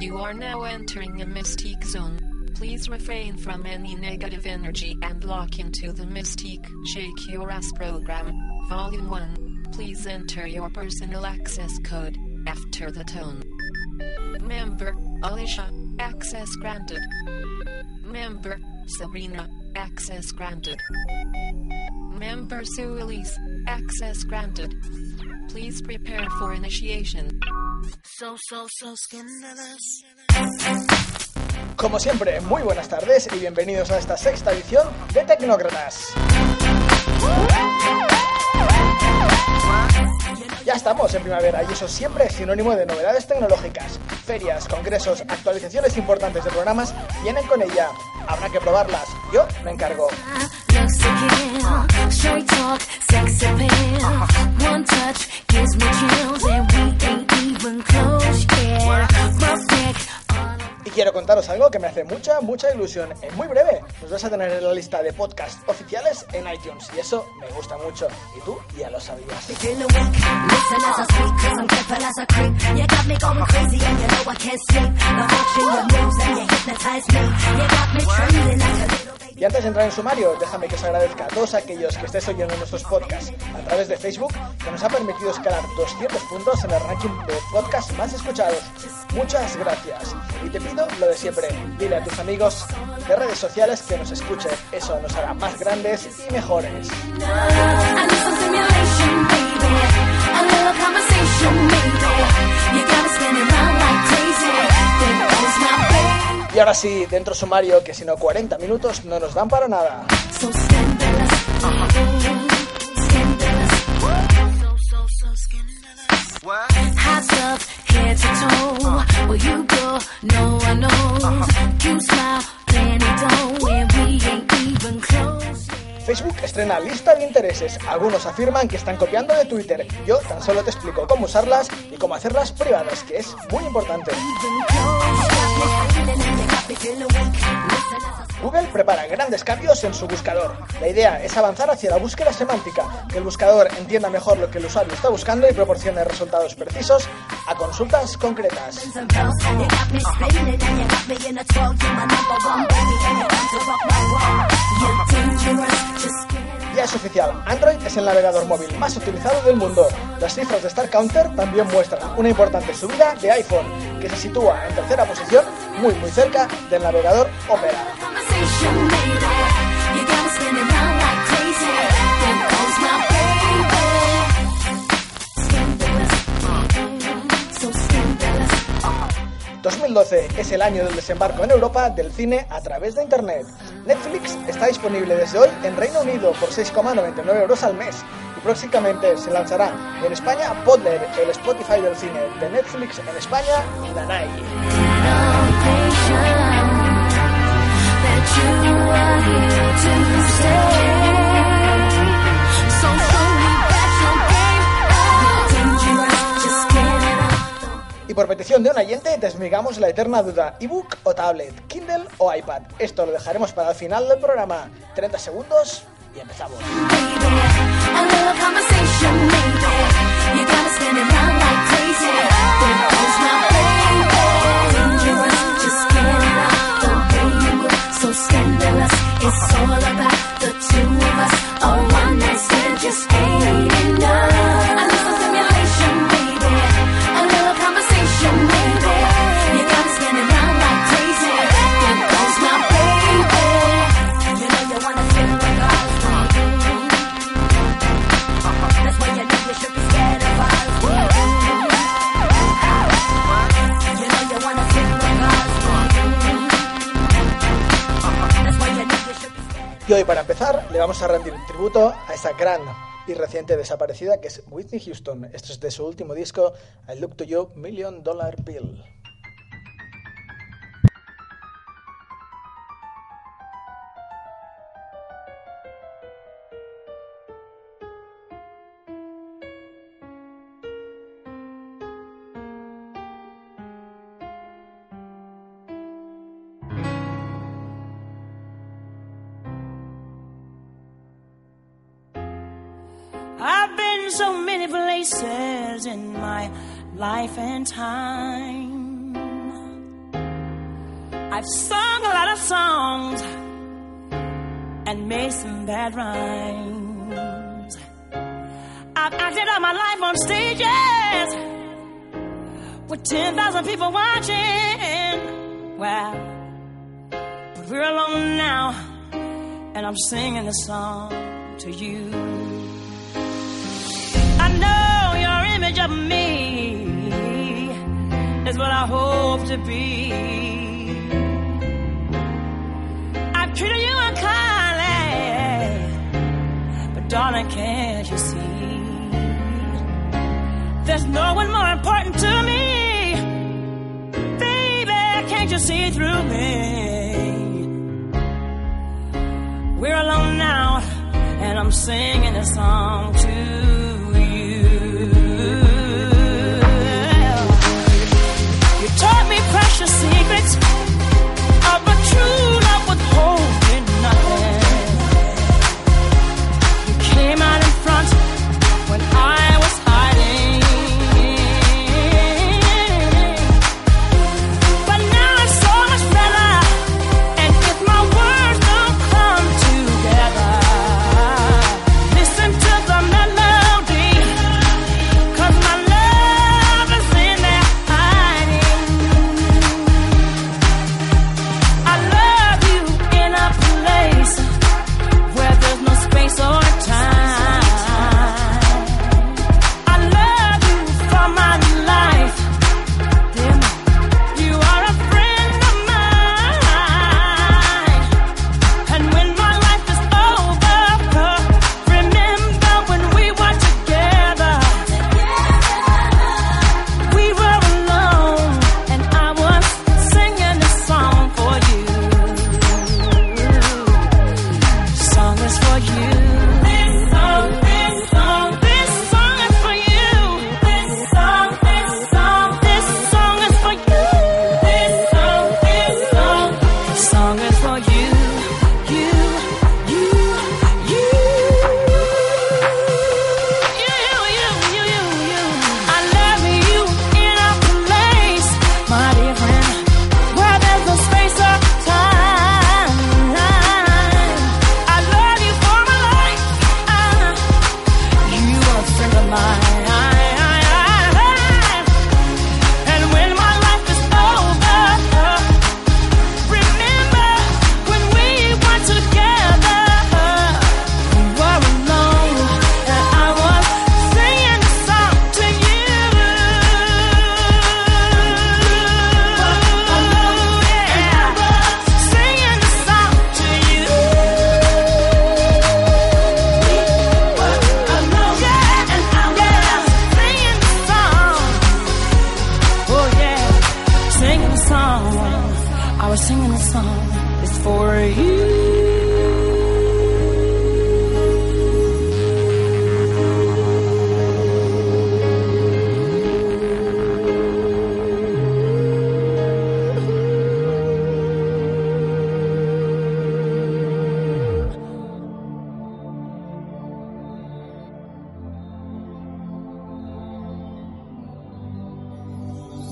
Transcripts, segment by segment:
You are now entering a mystique zone. Please refrain from any negative energy and lock into the Mystique Shake Your Ass program. Volume 1. Please enter your personal access code after the tone. Member Alicia, access granted. Member Sabrina, access granted. Member Sue Elise, access granted. Please prepare for initiation. So, so, so scandalous. Como siempre, muy buenas tardes y bienvenidos a esta sexta edición de Tecnócratas. Ya estamos en primavera y eso siempre es sinónimo de novedades tecnológicas. Ferias, congresos, actualizaciones importantes de programas vienen con ella. Habrá que probarlas. Yo me encargo. Contaros algo que me hace mucha, mucha ilusión. En muy breve nos vas a tener en la lista de podcasts oficiales en iTunes y eso me gusta mucho. Y tú ya lo sabías. Y antes de entrar en sumario, déjame que os agradezca a todos aquellos que estéis oyendo nuestros podcasts a través de Facebook, que nos ha permitido escalar 200 puntos en el ranking de podcasts más escuchados. Muchas gracias. Y te pido lo de siempre, dile a tus amigos de redes sociales que nos escuchen. Eso nos hará más grandes y mejores. Y ahora sí, dentro sumario, que si no 40 minutos no nos dan para nada. Toe. You go, no. You smile, and we ain't even close. Facebook estrena lista de intereses. Algunos afirman que están copiando de Twitter. Yo tan solo te explico cómo usarlas y cómo hacerlas privadas, que es muy importante. Google prepara grandes cambios en su buscador. La idea es avanzar hacia la búsqueda semántica, que el buscador entienda mejor lo que el usuario está buscando y proporcione resultados precisos a consultas concretas. Ya es oficial, Android es el navegador móvil más utilizado del mundo. Las cifras de Star Counter también muestran una importante subida de iPhone, que se sitúa en tercera posición, muy muy cerca del navegador Opera. conversation, baby. You got me spinning round like crazy. There goes my baby. Scandalous. So scandalous. 2012 es el año del desembarco en Europa del cine a través de Internet. Netflix está disponible desde hoy en Reino Unido por 6,99 euros al mes y próximamente se lanzará en España Podler, el Spotify del cine de Netflix en España Danai. You Y por petición de un oyente desmigamos la eterna duda, ebook o tablet, Kindle o iPad. Esto lo dejaremos para el final del programa. 30 segundos y empezamos. Vamos a rendir tributo a esa gran y reciente desaparecida que es Whitney Houston. Esto es de su último disco, I Look to You Million Dollar Bill. In my life and time. I've sung a lot of songs and made some bad rhymes. I've acted out my life on stages with 10,000 people watching. Well, we're alone now, and I'm singing this song to you. Image of me is what I hope to be. I've treated you unkindly, but darling, can't you see? There's no one more important to me. Baby, can't you see through me? We're alone now, and I'm singing a song to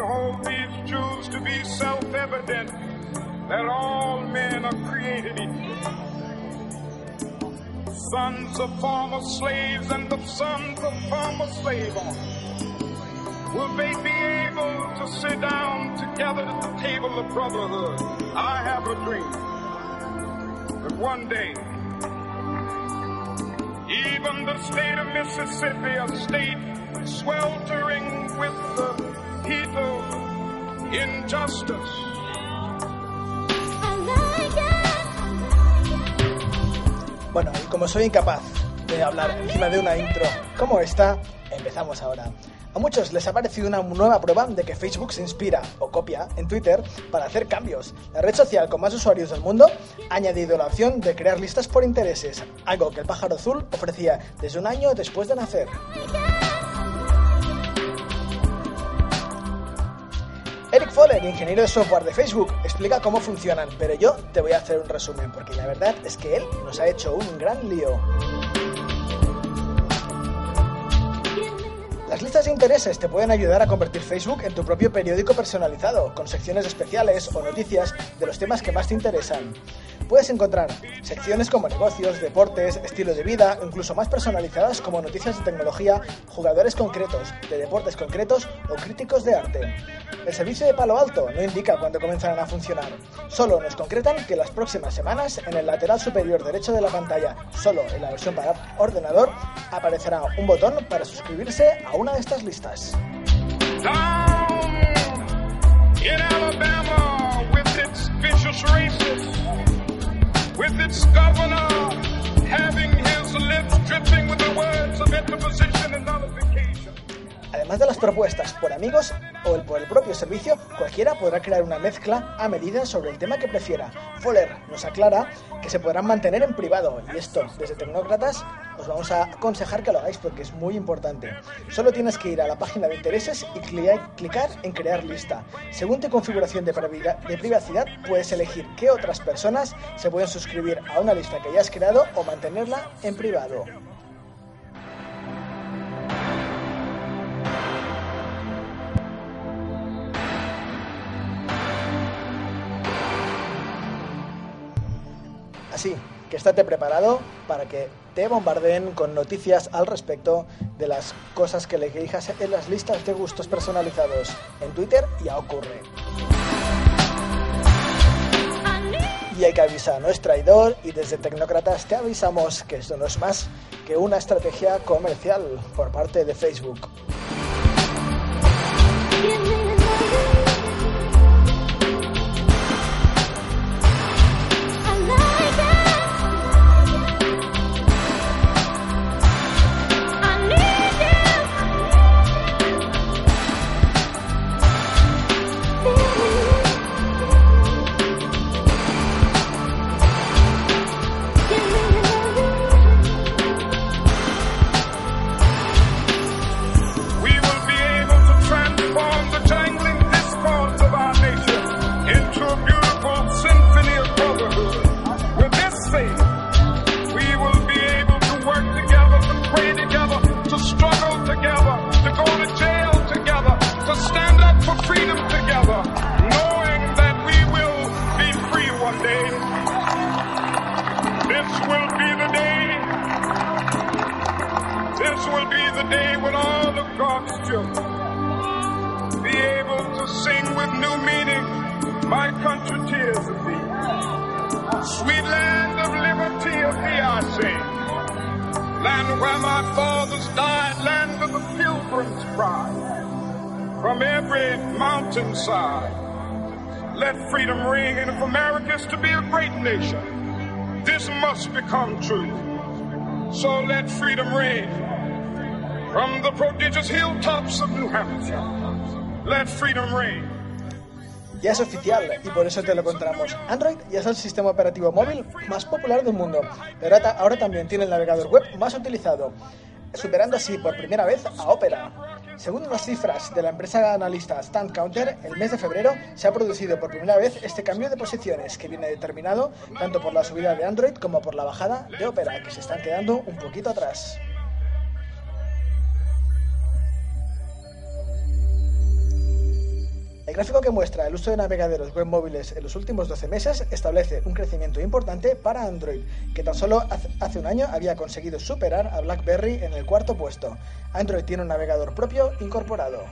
Hold these truths to be self-evident that all men are created equal. sons of former slaves and the sons of former slave owners. Will they be able to sit down together at the table of brotherhood? I have a dream that one day, even the state of Mississippi, a state sweltering with the injustice, Bueno, y como soy incapaz de hablar encima de una intro como esta, empezamos ahora. A muchos les ha parecido una nueva prueba de que Facebook se inspira o copia en Twitter para hacer cambios. La red social con más usuarios del mundo ha añadido la opción de crear listas por intereses, algo que el pájaro azul ofrecía desde un año después de nacer. Eric Fowler, ingeniero de software de Facebook, explica cómo funcionan, pero yo te voy a hacer un resumen porque la verdad es que él nos ha hecho un gran lío. Las listas de intereses te pueden ayudar a convertir Facebook en tu propio periódico personalizado, con secciones especiales o noticias de los temas que más te interesan. Puedes encontrar secciones como negocios, deportes, estilo de vida, incluso más personalizadas como noticias de tecnología, jugadores concretos, de deportes concretos o críticos de arte. El servicio de Palo Alto no indica cuándo comenzarán a funcionar. Solo nos concretan que las próximas semanas en el lateral superior derecho de la pantalla, solo en la versión para ordenador, aparecerá un botón para suscribirse a una de estas listas. Alabama with its governor having his lips dripping with the words of interposition and nullification. Además de las propuestas por amigos o el por el propio servicio, cualquiera podrá crear una mezcla a medida sobre el tema que prefiera. Fuller nos aclara que se podrán mantener en privado y esto, desde Tecnócratas, os vamos a aconsejar que lo hagáis porque es muy importante. Solo tienes que ir a la página de intereses y clicar en crear lista. Según tu configuración de privacidad, puedes elegir qué otras personas se pueden suscribir a una lista que ya has creado o mantenerla en privado. Así que estate preparado para que te bombardeen con noticias al respecto de las cosas que le elijas en las listas de gustos personalizados. En Twitter ya ocurre. Y hay que avisar, no es traidor y desde Tecnócratas te avisamos que esto no es más que una estrategia comercial por parte de Facebook. Sweet land of liberty of thee I sing. Land where my fathers died, land of the pilgrim's pride. From every mountainside, let freedom ring. And if America is to be a great nation, this must become true. So let freedom ring from the prodigious hilltops of New Hampshire. Let freedom ring. Ya es oficial y por eso te lo contamos. Android ya es el sistema operativo móvil más popular del mundo, pero ahora, también tiene el navegador web más utilizado, superando así por primera vez a Opera. Según las cifras de la empresa analista Stand Counter, el mes de febrero se ha producido por primera vez este cambio de posiciones que viene determinado tanto por la subida de Android como por la bajada de Opera, que se están quedando un poquito atrás. Gráfico que muestra el uso de navegadores web móviles en los últimos 12 meses establece un crecimiento importante para Android, que tan solo hace un año había conseguido superar a BlackBerry en el cuarto puesto. Android tiene un navegador propio incorporado.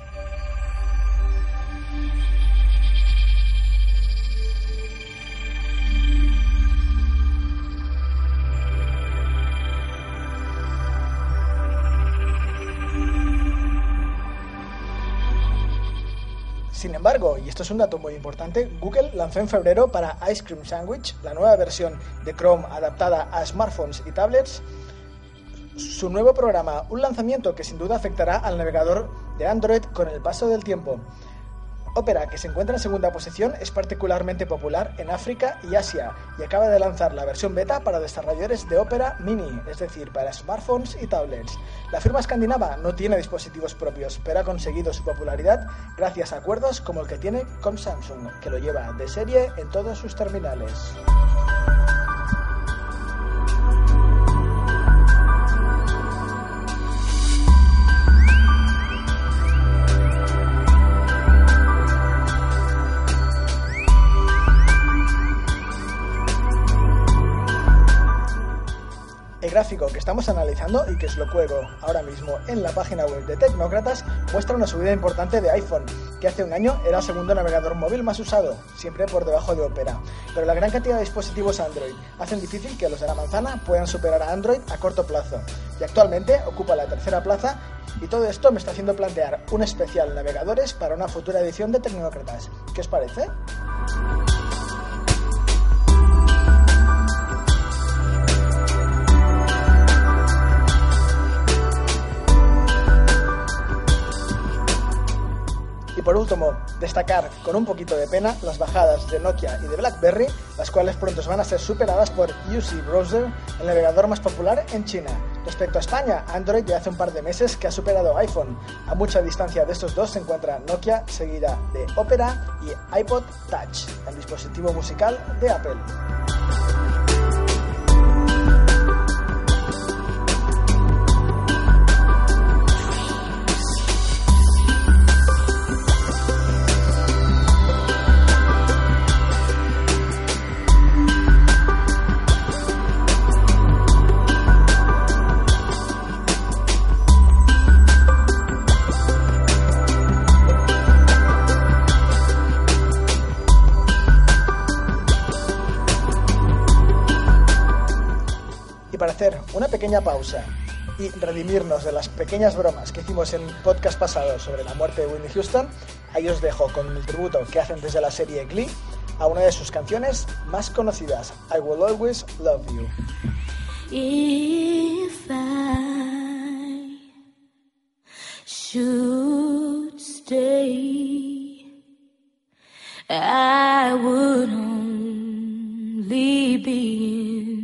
Sin embargo, y esto es un dato muy importante, Google lanzó en febrero para Ice Cream Sandwich, la nueva versión de Chrome adaptada a smartphones y tablets, su nuevo programa, un lanzamiento que sin duda afectará al navegador de Android con el paso del tiempo. Opera, que se encuentra en segunda posición, es particularmente popular en África y Asia y acaba de lanzar la versión beta para desarrolladores de Opera Mini, es decir, para smartphones y tablets. La firma escandinava no tiene dispositivos propios, pero ha conseguido su popularidad gracias a acuerdos como el que tiene con Samsung, que lo lleva de serie en todos sus terminales. Gráfico que estamos analizando y que os lo juego ahora mismo en la página web de Tecnócratas muestra una subida importante de iPhone, que hace un año era el segundo navegador móvil más usado, siempre por debajo de Opera. Pero la gran cantidad de dispositivos Android hacen difícil que los de la manzana puedan superar a Android a corto plazo. Y actualmente ocupa la tercera plaza y todo esto me está haciendo plantear un especial navegadores para una futura edición de Tecnócratas. ¿Qué os parece? Por último, destacar con un poquito de pena las bajadas de Nokia y de BlackBerry, las cuales pronto van a ser superadas por UC Browser, el navegador más popular en China. Respecto a España, Android ya hace un par de meses que ha superado iPhone. A mucha distancia de estos dos se encuentra Nokia, seguida de Opera y iPod Touch, el dispositivo musical de Apple. Pequeña pausa y redimirnos de las pequeñas bromas que hicimos en podcast pasado sobre la muerte de Whitney Houston, ahí os dejo con el tributo que hacen desde la serie Glee a una de sus canciones más conocidas, I Will Always Love You. If I should stay, I would only be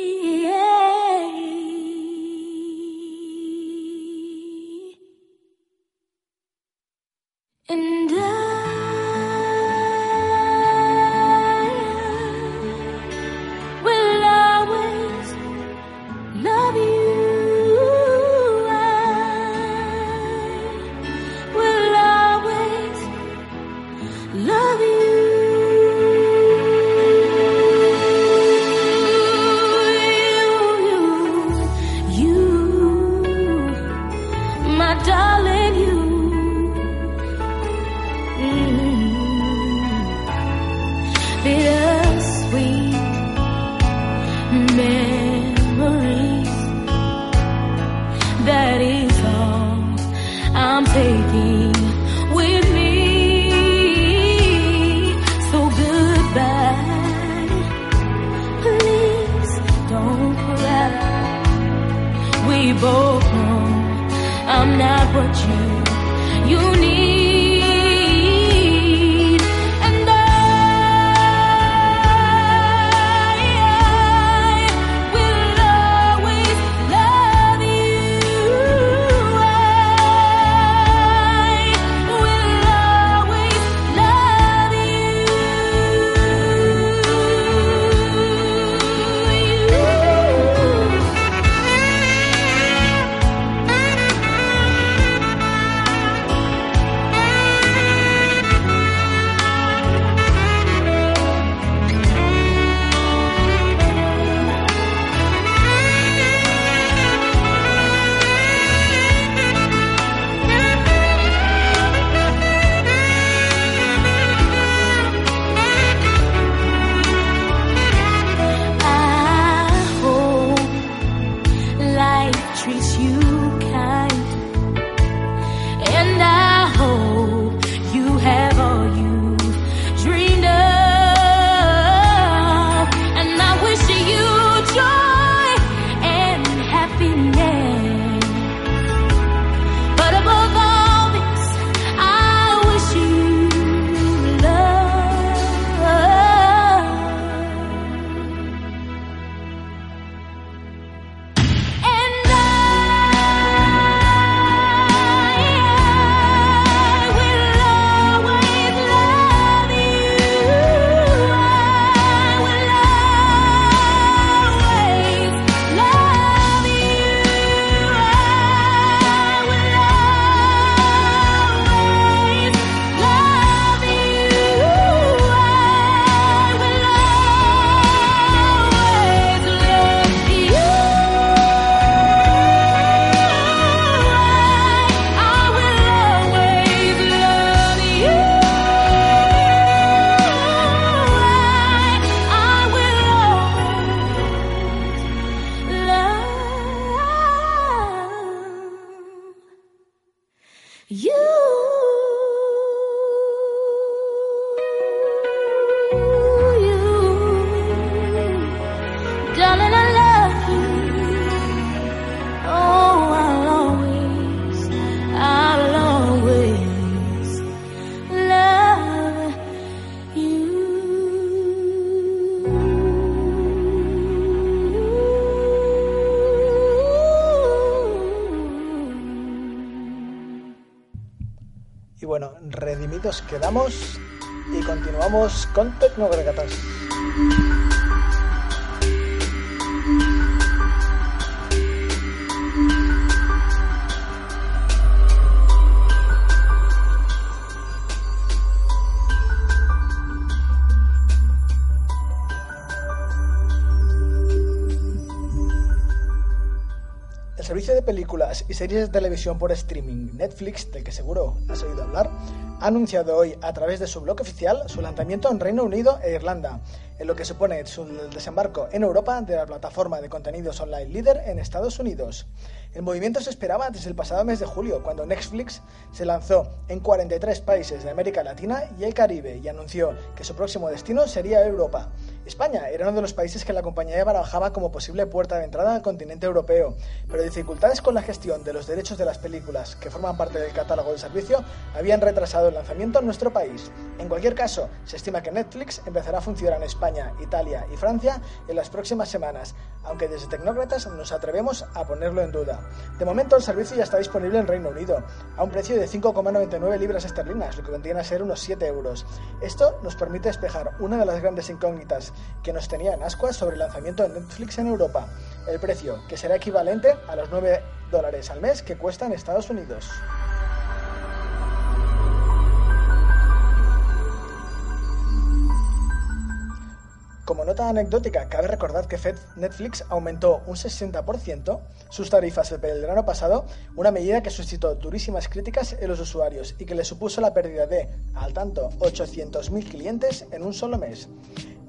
Redimidos quedamos y continuamos con Tecnogregatas. El servicio de películas y series de televisión por streaming Netflix, del que seguro has oído hablar, ha anunciado hoy a través de su blog oficial su lanzamiento en Reino Unido e Irlanda, en lo que supone su desembarco en Europa de la plataforma de contenidos online líder en Estados Unidos. El movimiento se esperaba desde el pasado mes de julio, cuando Netflix se lanzó en 43 países de América Latina y el Caribe y anunció que su próximo destino sería Europa. España era uno de los países que la compañía barajaba como posible puerta de entrada al continente europeo, pero dificultades con la gestión de los derechos de las películas que forman parte del catálogo del servicio habían retrasado el lanzamiento en nuestro país. En cualquier caso, se estima que Netflix empezará a funcionar en España, Italia y Francia en las próximas semanas, aunque desde Tecnócratas nos atrevemos a ponerlo en duda. De momento el servicio ya está disponible en Reino Unido, a un precio de 5,99 libras esterlinas, lo que vendrían a ser unos 7 euros. Esto nos permite despejar una de las grandes incógnitas que nos tenía en ascuas sobre el lanzamiento de Netflix en Europa, el precio, que será equivalente a los 9 dólares al mes que cuesta en Estados Unidos. Como nota anecdótica, cabe recordar que Netflix aumentó un 60% sus tarifas el verano pasado, una medida que suscitó durísimas críticas en los usuarios y que le supuso la pérdida de, al tanto, 800.000 clientes en un solo mes.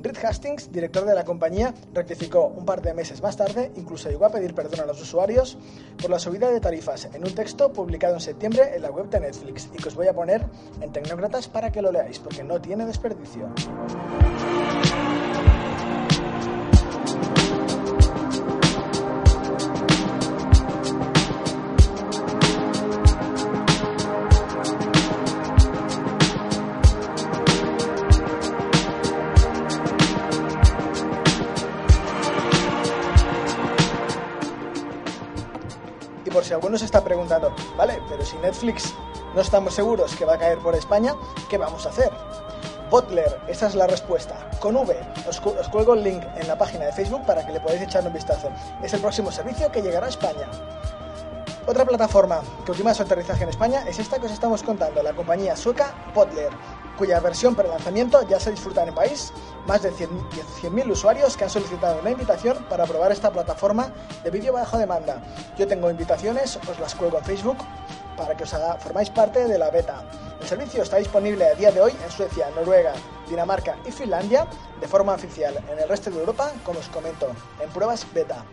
Reed Hastings, director de la compañía, rectificó un par de meses más tarde, incluso llegó a pedir perdón a los usuarios por la subida de tarifas en un texto publicado en septiembre en la web de Netflix y que os voy a poner en Tecnócratas para que lo leáis, porque no tiene desperdicio. Si alguno se está preguntando, vale, pero si Netflix no estamos seguros que va a caer por España, ¿qué vamos a hacer? Butler, esa es la respuesta. Con V, os, os cuelgo el link en la página de Facebook para que le podáis echar un vistazo. Es el próximo servicio que llegará a España. Otra plataforma que ultima su aterrizaje en España es esta que os estamos contando, la compañía sueca Butler, cuya versión pre-lanzamiento ya se disfruta en el país. Más de 100 100.000 usuarios que han solicitado una invitación para probar esta plataforma de vídeo bajo demanda. Yo tengo invitaciones, os las cuelgo en Facebook para que os haga, formáis parte de la beta. El servicio está disponible a día de hoy en Suecia, Noruega, Dinamarca y Finlandia de forma oficial. En el resto de Europa, como os comento, en pruebas beta.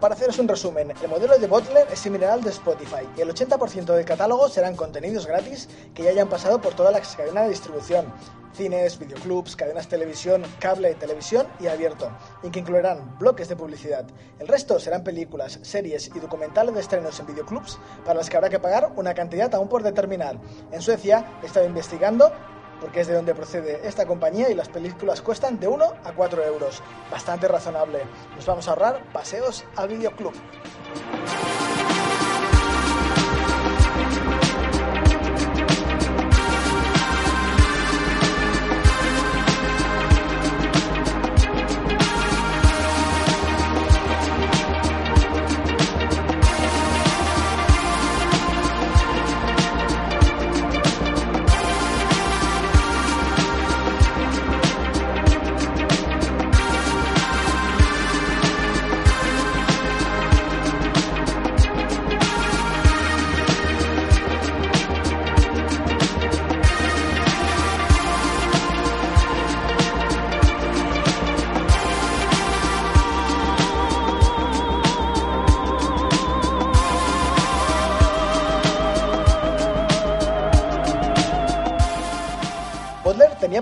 Para haceros un resumen, el modelo de Butler es similar al de Spotify y el 80% del catálogo serán contenidos gratis que ya hayan pasado por toda la cadena de distribución, cines, videoclubs, cadenas televisión, cable, televisión y abierto, y que incluirán bloques de publicidad. El resto serán películas, series y documentales de estrenos en videoclubs para las que habrá que pagar una cantidad aún por determinar. En Suecia he estado investigando porque es de donde procede esta compañía y las películas cuestan de 1 a 4 euros. Bastante razonable. Nos vamos a ahorrar paseos al videoclub.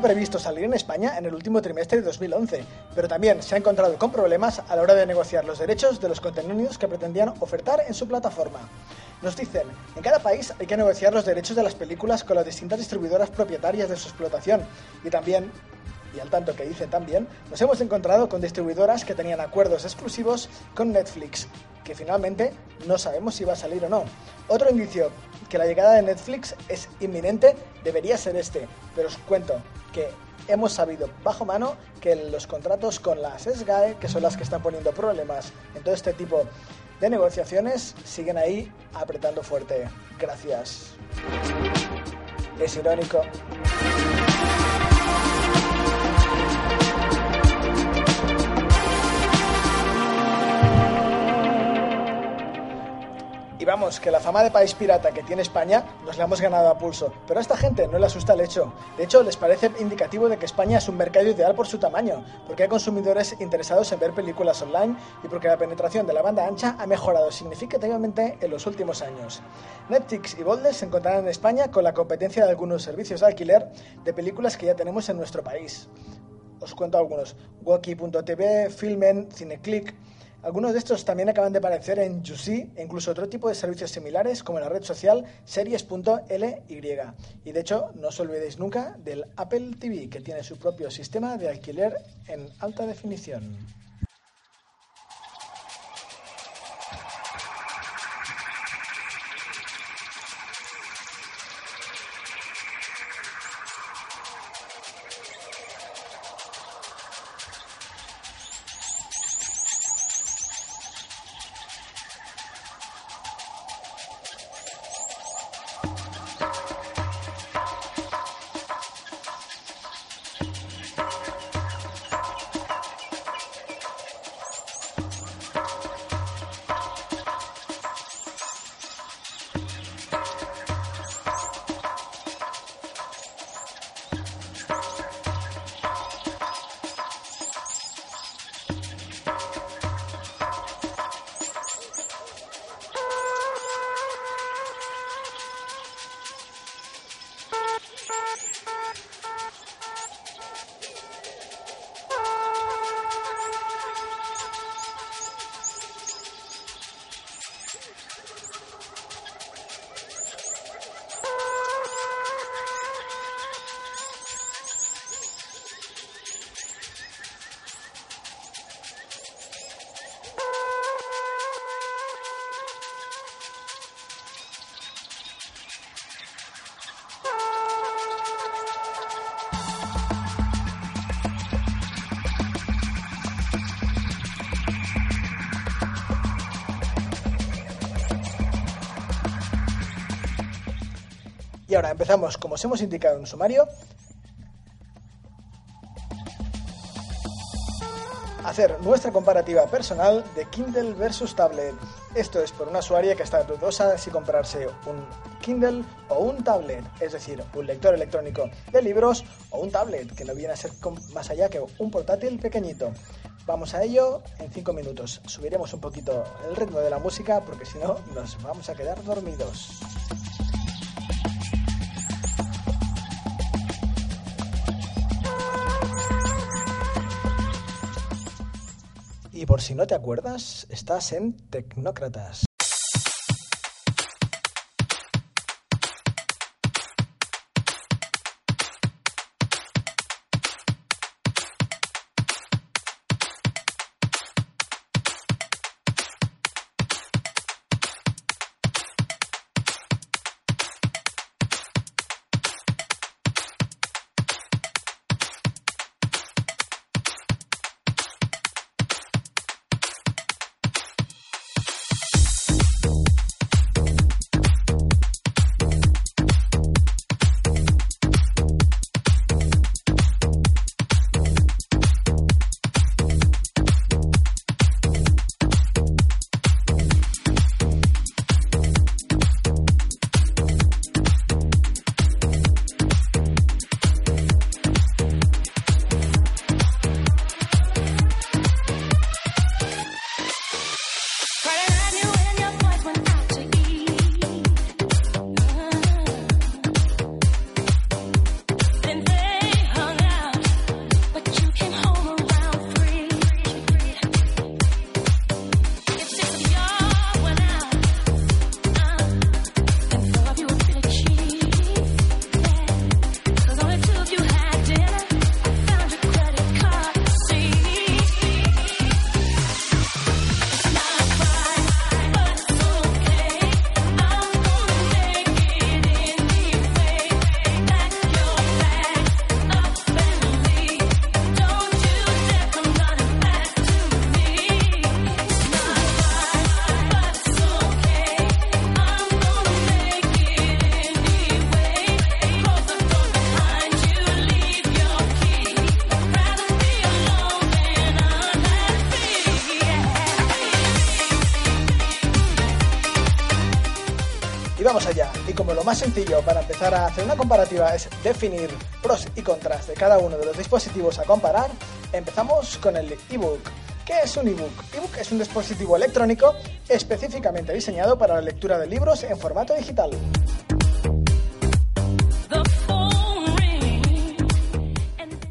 Previsto salir en España en el último trimestre de 2011, pero también se ha encontrado con problemas a la hora de negociar los derechos de los contenidos que pretendían ofertar en su plataforma. Nos dicen, en cada país hay que negociar los derechos de las películas con las distintas distribuidoras propietarias de su explotación y también y al tanto que dicen también, nos hemos encontrado con distribuidoras que tenían acuerdos exclusivos con Netflix, que finalmente no sabemos si va a salir o no. Otro indicio que la llegada de Netflix es inminente debería ser este, pero os cuento que hemos sabido bajo mano que los contratos con las SGAE, que son las que están poniendo problemas en todo este tipo de negociaciones, siguen ahí apretando fuerte. Gracias. Es irónico. Y vamos, que la fama de país pirata que tiene España nos la hemos ganado a pulso, pero a esta gente no le asusta el hecho. De hecho, les parece indicativo de que España es un mercado ideal por su tamaño, porque hay consumidores interesados en ver películas online y porque la penetración de la banda ancha ha mejorado significativamente en los últimos años. Netflix y Boldes se encontrarán en España con la competencia de algunos servicios de alquiler de películas que ya tenemos en nuestro país. Os cuento algunos. Walkie.tv, Filmen, Cineclick... Algunos de estos también acaban de aparecer en Juicy e incluso otro tipo de servicios similares como la red social series.ly. Y de hecho, no os olvidéis nunca del Apple TV, que tiene su propio sistema de alquiler en alta definición. Ahora empezamos, como os hemos indicado en el sumario, hacer nuestra comparativa personal de Kindle versus tablet. Esto es por una usuaria que está dudosa si comprarse un Kindle o un tablet, es decir, un lector electrónico de libros o un tablet, que no viene a ser más allá que un portátil pequeñito. Vamos a ello en 5 minutos. Subiremos un poquito el ritmo de la música porque si no nos vamos a quedar dormidos. Y por si no te acuerdas, estás en Tecnócratas. Para empezar a hacer una comparativa es definir pros y contras de cada uno de los dispositivos a comparar, empezamos con el ebook. ¿Qué es un ebook? ebook es un dispositivo electrónico específicamente diseñado para la lectura de libros en formato digital.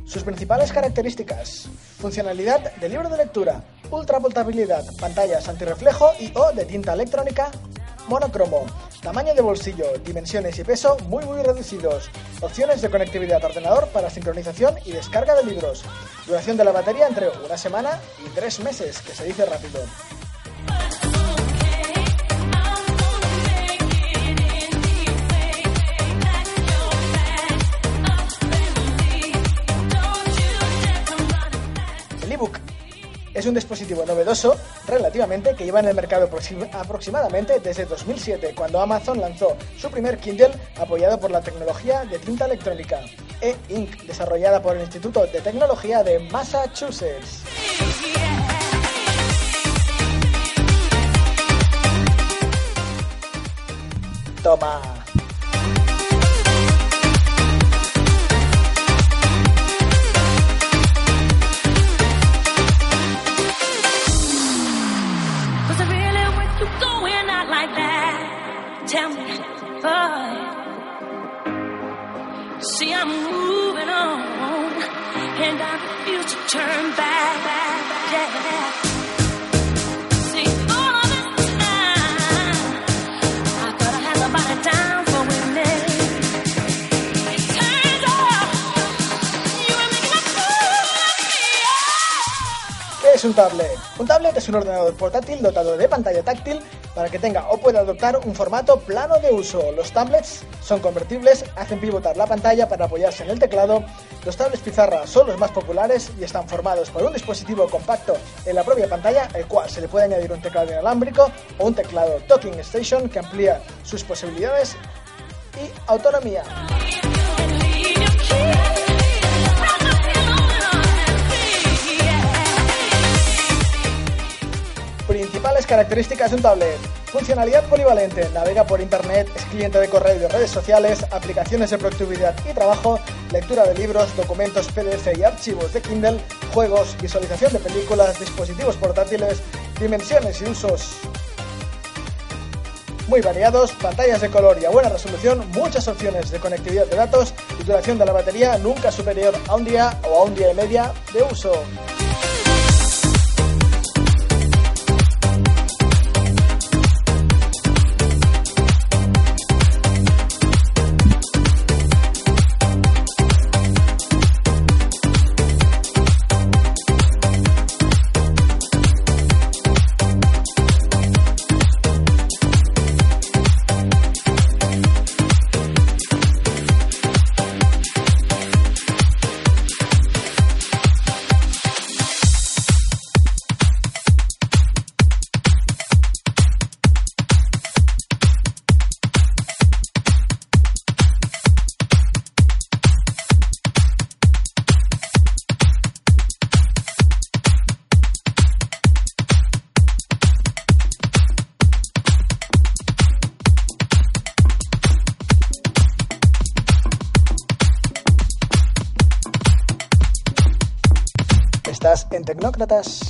Sus principales características. Funcionalidad de libro de lectura, ultra portabilidad, pantallas antirreflejo y o de tinta electrónica, monocromo, tamaño de bolsillo, dimensiones y peso muy muy reducidos, opciones de conectividad a ordenador para sincronización y descarga de libros, duración de la batería entre una semana y tres meses, que se dice rápido. Es un dispositivo novedoso, relativamente, que lleva en el mercado aproxim- aproximadamente desde 2007, cuando Amazon lanzó su primer Kindle apoyado por la tecnología de tinta electrónica, E-Ink, desarrollada por el Instituto de Tecnología de Massachusetts. Toma. Es un tablet? Un tablet es un ordenador portátil dotado de pantalla táctil para que tenga o pueda adoptar un formato plano de uso. Los tablets son convertibles, hacen pivotar la pantalla para apoyarse en el teclado. Los tablets pizarra son los más populares y están formados por un dispositivo compacto en la propia pantalla, el cual se le puede añadir un teclado inalámbrico o un teclado Talking Station que amplía sus posibilidades y autonomía. Principales características de un tablet. Funcionalidad polivalente. Navega por internet, es cliente de correo y de redes sociales, aplicaciones de productividad y trabajo, lectura de libros, documentos PDF y archivos de Kindle, juegos, visualización de películas, dispositivos portátiles, dimensiones y usos muy variados, pantallas de color y a buena resolución, muchas opciones de conectividad de datos y duración de la batería nunca superior a un día o a un día y media de uso. Estás en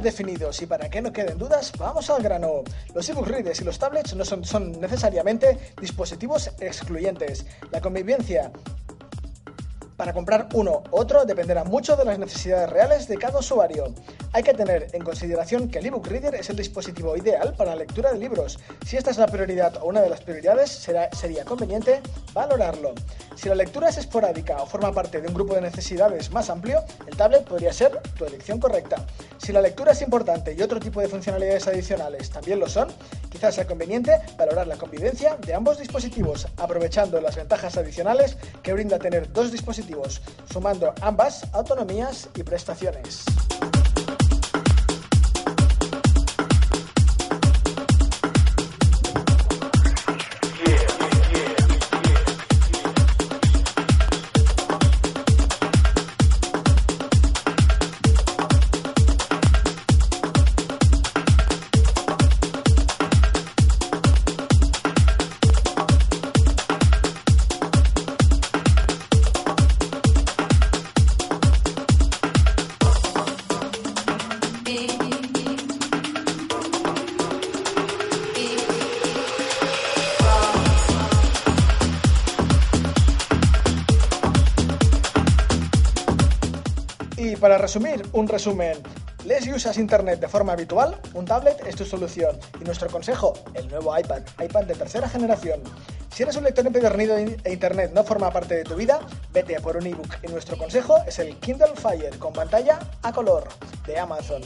definidos y para que no queden dudas, vamos al grano. Los ebook readers y los tablets no son, son necesariamente dispositivos excluyentes. La convivencia para comprar uno u otro dependerá mucho de las necesidades reales de cada usuario. Hay que tener en consideración que el ebook reader es el dispositivo ideal para la lectura de libros. Si esta es la prioridad o una de las prioridades, será, sería conveniente valorarlo. Si la lectura es esporádica o forma parte de un grupo de necesidades más amplio, el tablet podría ser tu elección correcta. Si la lectura es importante y otro tipo de funcionalidades adicionales también lo son, quizás sea conveniente valorar la convivencia de ambos dispositivos, aprovechando las ventajas adicionales que brinda tener dos dispositivos, sumando ambas autonomías y prestaciones. Para resumir, un resumen. ¿Les usas Internet de forma habitual? Un tablet es tu solución. Y nuestro consejo, el nuevo iPad, iPad de tercera generación. Si eres un lector empedernido e Internet no forma parte de tu vida, vete por un ebook. Y nuestro consejo es el Kindle Fire con pantalla a color de Amazon.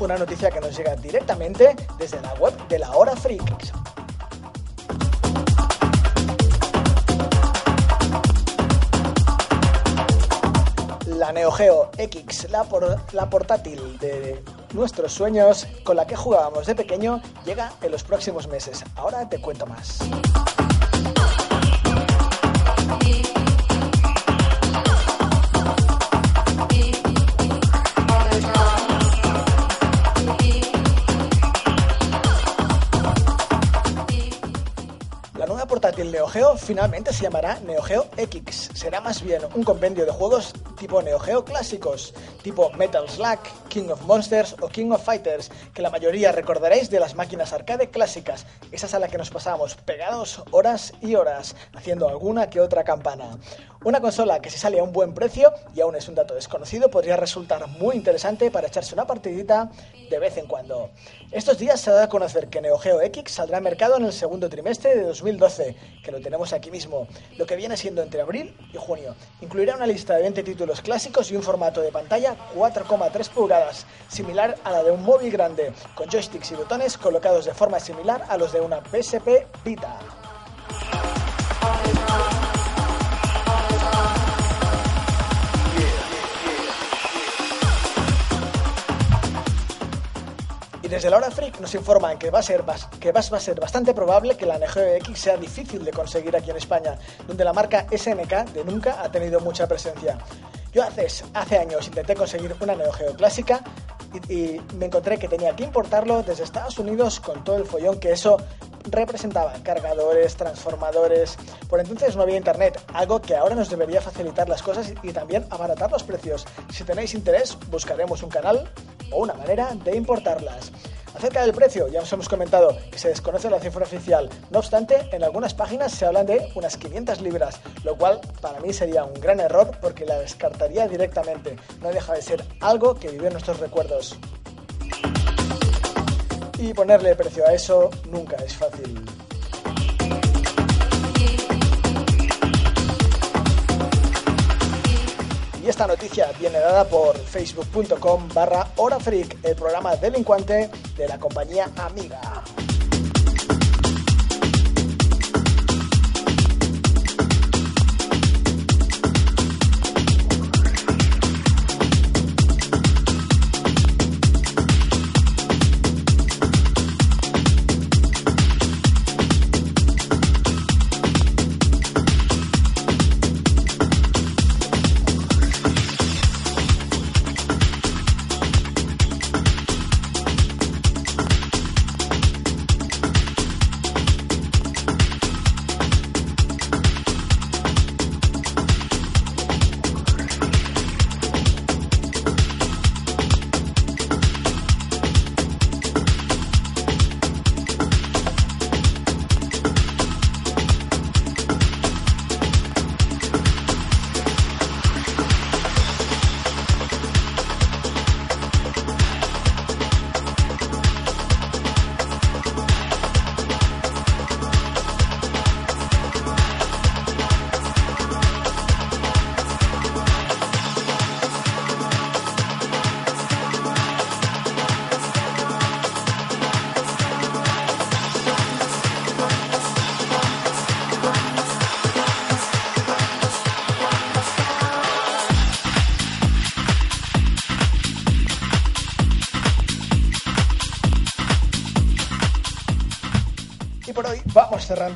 Una noticia que nos llega directamente desde la web de la Hora Freaks. La Neo Geo X, la, la portátil de nuestros sueños con la que jugábamos de pequeño, llega en los próximos meses. Ahora te cuento más. Finalmente se llamará Neo Geo X. Será más bien un compendio de juegos tipo Neo Geo clásicos, tipo Metal Slug, King of Monsters o King of Fighters, que la mayoría recordaréis de las máquinas arcade clásicas, esas a las que nos pasábamos pegados horas y horas, haciendo alguna que otra campana. Una consola que si sale a un buen precio, y aún es un dato desconocido, podría resultar muy interesante para echarse una partidita de vez en cuando. Estos días se ha dado a conocer que Neo Geo X saldrá al mercado en el segundo trimestre de 2012, que lo tenemos aquí mismo, lo que viene siendo entre abril y junio. Incluirá una lista de 20 títulos clásicos y un formato de pantalla 4,3 pulgadas, similar a la de un móvil grande, con joysticks y botones colocados de forma similar a los de una PSP Vita. Desde la hora freak nos informan que va a ser, que va, a ser bastante probable que la Neo Geo X sea difícil de conseguir aquí en España, donde la marca SNK de nunca ha tenido mucha presencia. Yo hace, hace años intenté conseguir una Neo Geo clásica y, y me encontré que tenía que importarlo desde Estados Unidos con todo el follón que eso representaba. Cargadores, transformadores. Por entonces no había internet, algo que ahora nos debería facilitar las cosas y también abaratar los precios. Si tenéis interés, buscaremos un canal o una manera de importarlas. Acerca del precio, ya os hemos comentado que se desconoce la cifra oficial. No obstante, en algunas páginas se hablan de unas 500 libras, lo cual para mí sería un gran error porque la descartaría directamente. No deja de ser algo que vive en nuestros recuerdos. Y ponerle precio a eso nunca es fácil. Y esta noticia viene dada por facebook.com barra Hora Freak, el programa delincuente de la compañía Amiga.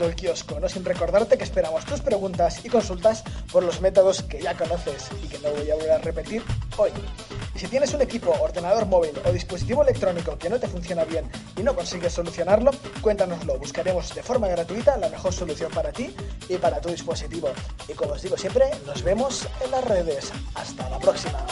El kiosco, no sin recordarte que esperamos tus preguntas y consultas por los métodos que ya conoces y que no voy a volver a repetir hoy. Y si tienes un equipo, ordenador móvil o dispositivo electrónico que no te funciona bien y no consigues solucionarlo, cuéntanoslo. Buscaremos de forma gratuita la mejor solución para ti y para tu dispositivo. Y como os digo siempre, nos vemos en las redes. Hasta la próxima.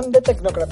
De Tecnócratas.